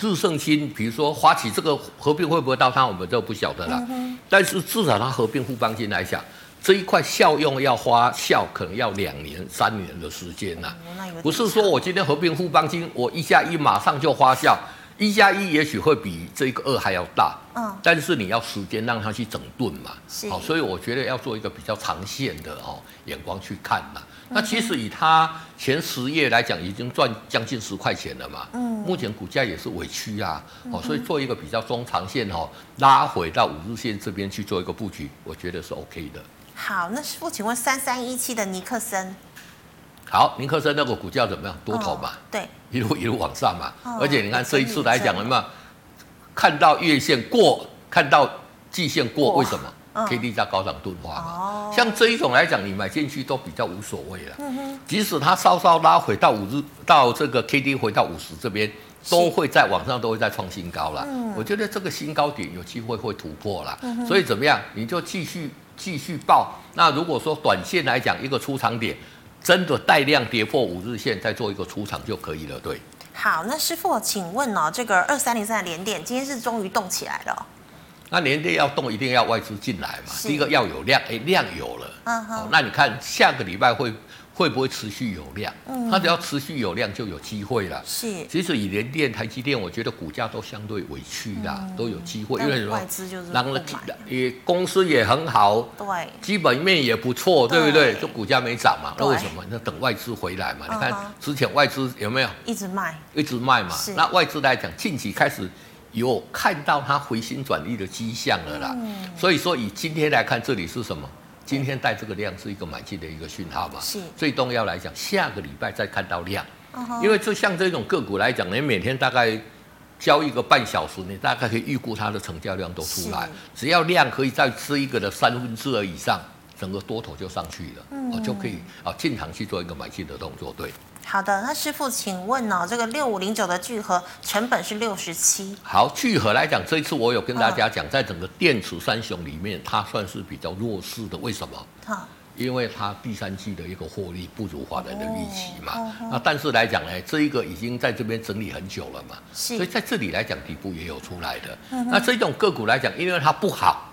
日盛金，比如说花旗这个合并会不会到它，我们就不晓得了。但是至少它合并富邦金来讲，这一块效用要花效，可能要两年、三年的时间呐。不是说我今天合并富邦金，我一下一马上就花效。一加一也许会比这个二还要大，嗯，但是你要时间让它去整顿嘛，是，好，所以我觉得要做一个比较长线的哦眼光去看嘛。那其实以它前十月来讲，已经赚将近十块钱了嘛，嗯，目前股价也是委屈啊，哦，所以做一个比较中长线哦，拉回到五日线这边去做一个布局，我觉得是 OK 的。好，那师傅，请问三三一七的尼克森。好，尼克森那个股价怎么样？多头嘛，对，一路一路往上嘛。而且你看这一次来讲，有没有看到月线过，看到季线过？为什么？K D 在高涨钝化嘛。像这一种来讲，你买进去都比较无所谓了。即使它稍稍拉回到五日，到这个 K D 回到五十这边，都会在往上都会再创新高了。我觉得这个新高点有机会会突破了。所以怎么样？你就继续继续报。那如果说短线来讲，一个出场点。真的带量跌破五日线，再做一个出场就可以了。对，好，那师傅，请问哦，这个二三零三的连电今天是终于动起来了，哦。那连电要动，一定要外资进来嘛？第一个要有量，哎，量有了。嗯哼。那你看下个礼拜会。会不会持续有量？嗯，它只要持续有量就有机会了。是，其实以联电、台积电，我觉得股价都相对委屈的，嗯、都有机会。因为什么？外资就是也公司也很好，对，基本面也不错，对不对？就股价没涨嘛？那为什么？那等外资回来嘛？你看之前外资有没有一直卖？一直卖嘛？那外资来讲，近期开始有看到它回心转意的迹象了啦。所以说，以今天来看，这里是什么？今天带这个量是一个买进的一个讯号吧？是。最重要来讲，下个礼拜再看到量，因为就像这种个股来讲，你每天大概交一个半小时，你大概可以预估它的成交量都出来。只要量可以再吃一个的三分之二以上，整个多头就上去了，我就可以啊进场去做一个买进的动作，对。好的，那师傅，请问呢、哦，这个六五零九的聚合成本是六十七。好，聚合来讲，这一次我有跟大家讲，在整个电池三雄里面，它算是比较弱势的。为什么？好，因为它第三季的一个获利不如法人的预期嘛。哦、那但是来讲呢，这一个已经在这边整理很久了嘛，是所以在这里来讲，底部也有出来的。嗯、那这种个股来讲，因为它不好，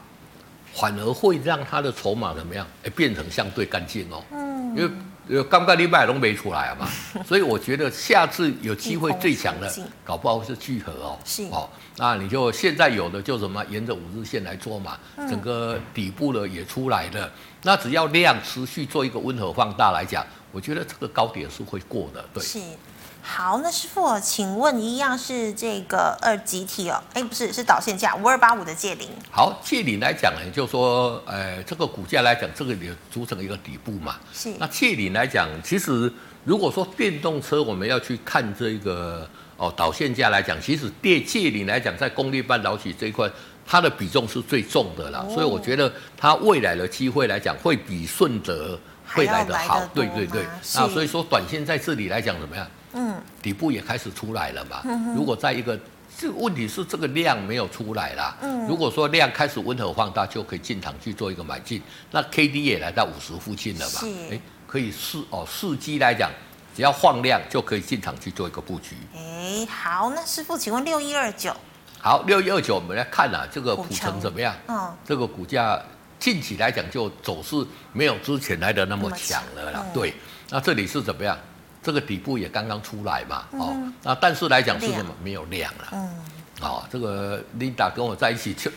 反而会让它的筹码怎么样？哎，变成相对干净哦。嗯，因为。有刚刚礼拜都没出来嘛，[LAUGHS] 所以我觉得下次有机会最强的，搞不好是聚合哦。是哦，那你就现在有的就什么沿着五日线来做嘛，整个底部的也出来了。那只要量持续做一个温和放大来讲，我觉得这个高点是会过的。对。是。好，那师傅，请问一样是这个二级体哦？哎，不是，是导线价五二八五的借零。好，借零来讲呢，就是说，呃，这个股价来讲，这个也组成一个底部嘛。是。那借零来讲，其实如果说电动车我们要去看这个哦导线价来讲，其实电借零来讲，在功率半导体这一块，它的比重是最重的啦。哦、所以我觉得它未来的机会来讲，会比顺德会来得好。对对对。是那所以说，短线在这里来讲怎么样？嗯，底部也开始出来了嘛。嗯、如果在一个，这个问题是这个量没有出来啦。嗯，如果说量开始温和放大，就可以进场去做一个买进。那 K D 也来到五十附近了嘛？是，哎，可以试哦。试机来讲，只要放量就可以进场去做一个布局。哎，好，那师傅，请问六一二九。好，六一二九，我们来看啊，这个普成怎么样？嗯，这个股价近期来讲就走势没有之前来的那么强了啦。嗯、对，那这里是怎么样？这个底部也刚刚出来嘛，哦，那但是来讲是什么？没有量了，嗯，哦，这个 Linda 跟我在一起就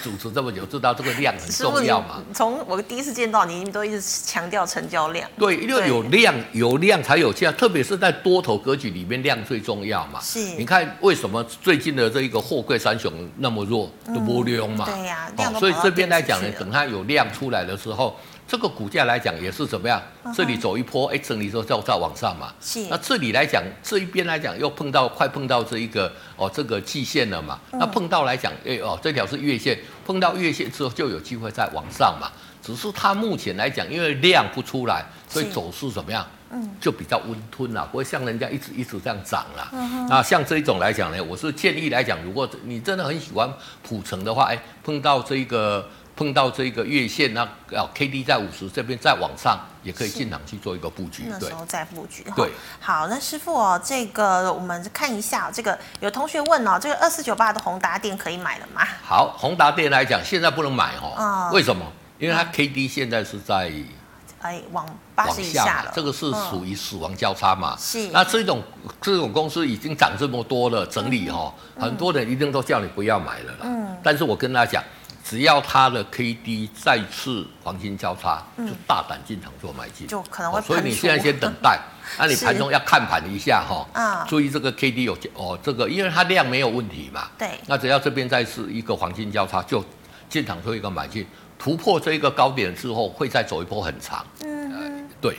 主持这么久，知道这个量很重要嘛。从我第一次见到你，你都一直强调成交量。对，因为有量，有量才有价，特别是在多头格局里面，量最重要嘛。是。你看为什么最近的这一个货柜三雄那么弱，都没量嘛？对呀。哦，所以这边来讲呢，等它有量出来的时候。这个股价来讲也是怎么样？嗯、这里走一波，哎，整理之后再再往上嘛。是。那这里来讲，这一边来讲又碰到快碰到这一个哦，这个季线了嘛。嗯、那碰到来讲，哎哦，这条是月线，碰到月线之后就有机会再往上嘛。只是它目前来讲，因为量不出来，所以走势怎么样？嗯，就比较温吞啦，不会像人家一直一直这样涨啦。嗯、那像这一种来讲呢，我是建议来讲，如果你真的很喜欢普成的话，哎，碰到这个碰到这个月线，那要 K D 在五十这边再往上，也可以进场去做一个布局。那时候再布局。对，好，那师傅哦，这个我们看一下，这个有同学问哦，这个二四九八的宏达电可以买了吗？好，宏达电来讲，现在不能买哦。嗯、为什么？因为它 K D 现在是在。哎，往八十以下了，这个是属于死亡交叉嘛？嗯、是。那这种这种公司已经涨这么多了，整理哈、嗯，很多人一定都叫你不要买了啦。嗯。但是我跟他讲，只要它的 K D 再次黄金交叉，嗯、就大胆进场做买进。就可能会。所以你现在先等待，[LAUGHS] 那你盘中要看盘一下哈。啊。注意这个 K D 有哦，这个因为它量没有问题嘛。对。那只要这边再是一个黄金交叉，就进场做一个买进。突破这一个高点之后，会再走一波很长。嗯、呃，对。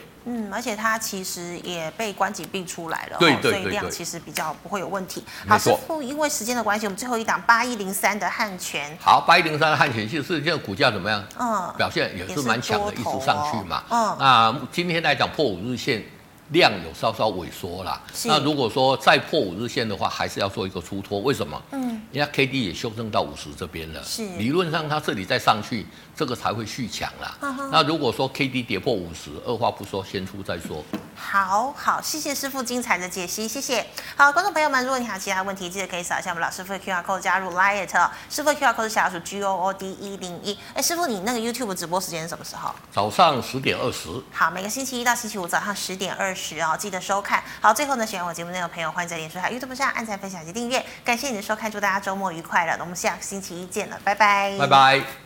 嗯，而且它其实也被关紧并出来了，对对对，所以量其实比较不会有问题。好，师傅，因为时间的关系，我们最后一档八一零三的汉泉。好，八一零三的汉泉，其实现在股价怎么样？嗯，表现也是蛮强的，一直上去嘛。嗯，那今天来讲破五日线。量有稍稍萎缩啦，那如果说再破五日线的话，还是要做一个出脱。为什么？嗯，人家 K D 也修正到五十这边了，是理论上它这里再上去，这个才会续强啦。那如果说 K D 跌破五十，二话不说先出再说。好好，谢谢师傅精彩的解析，谢谢。好，观众朋友们，如果你还有其他问题，记得可以扫一下我们老师傅的 QR code 加入 Liet，、哦。师傅 QR code 是小老鼠 G O O D 一零一。哎，师傅，你那个 YouTube 直播时间是什么时候？早上十点二十。好，每个星期一到星期五早上十点二十哦，记得收看。好，最后呢，喜欢我节目内容的朋友，欢迎在脸书还有 YouTube 上按赞、分享及订阅。感谢你的收看，祝大家周末愉快了。那我们下个星期一见了，拜拜。拜拜。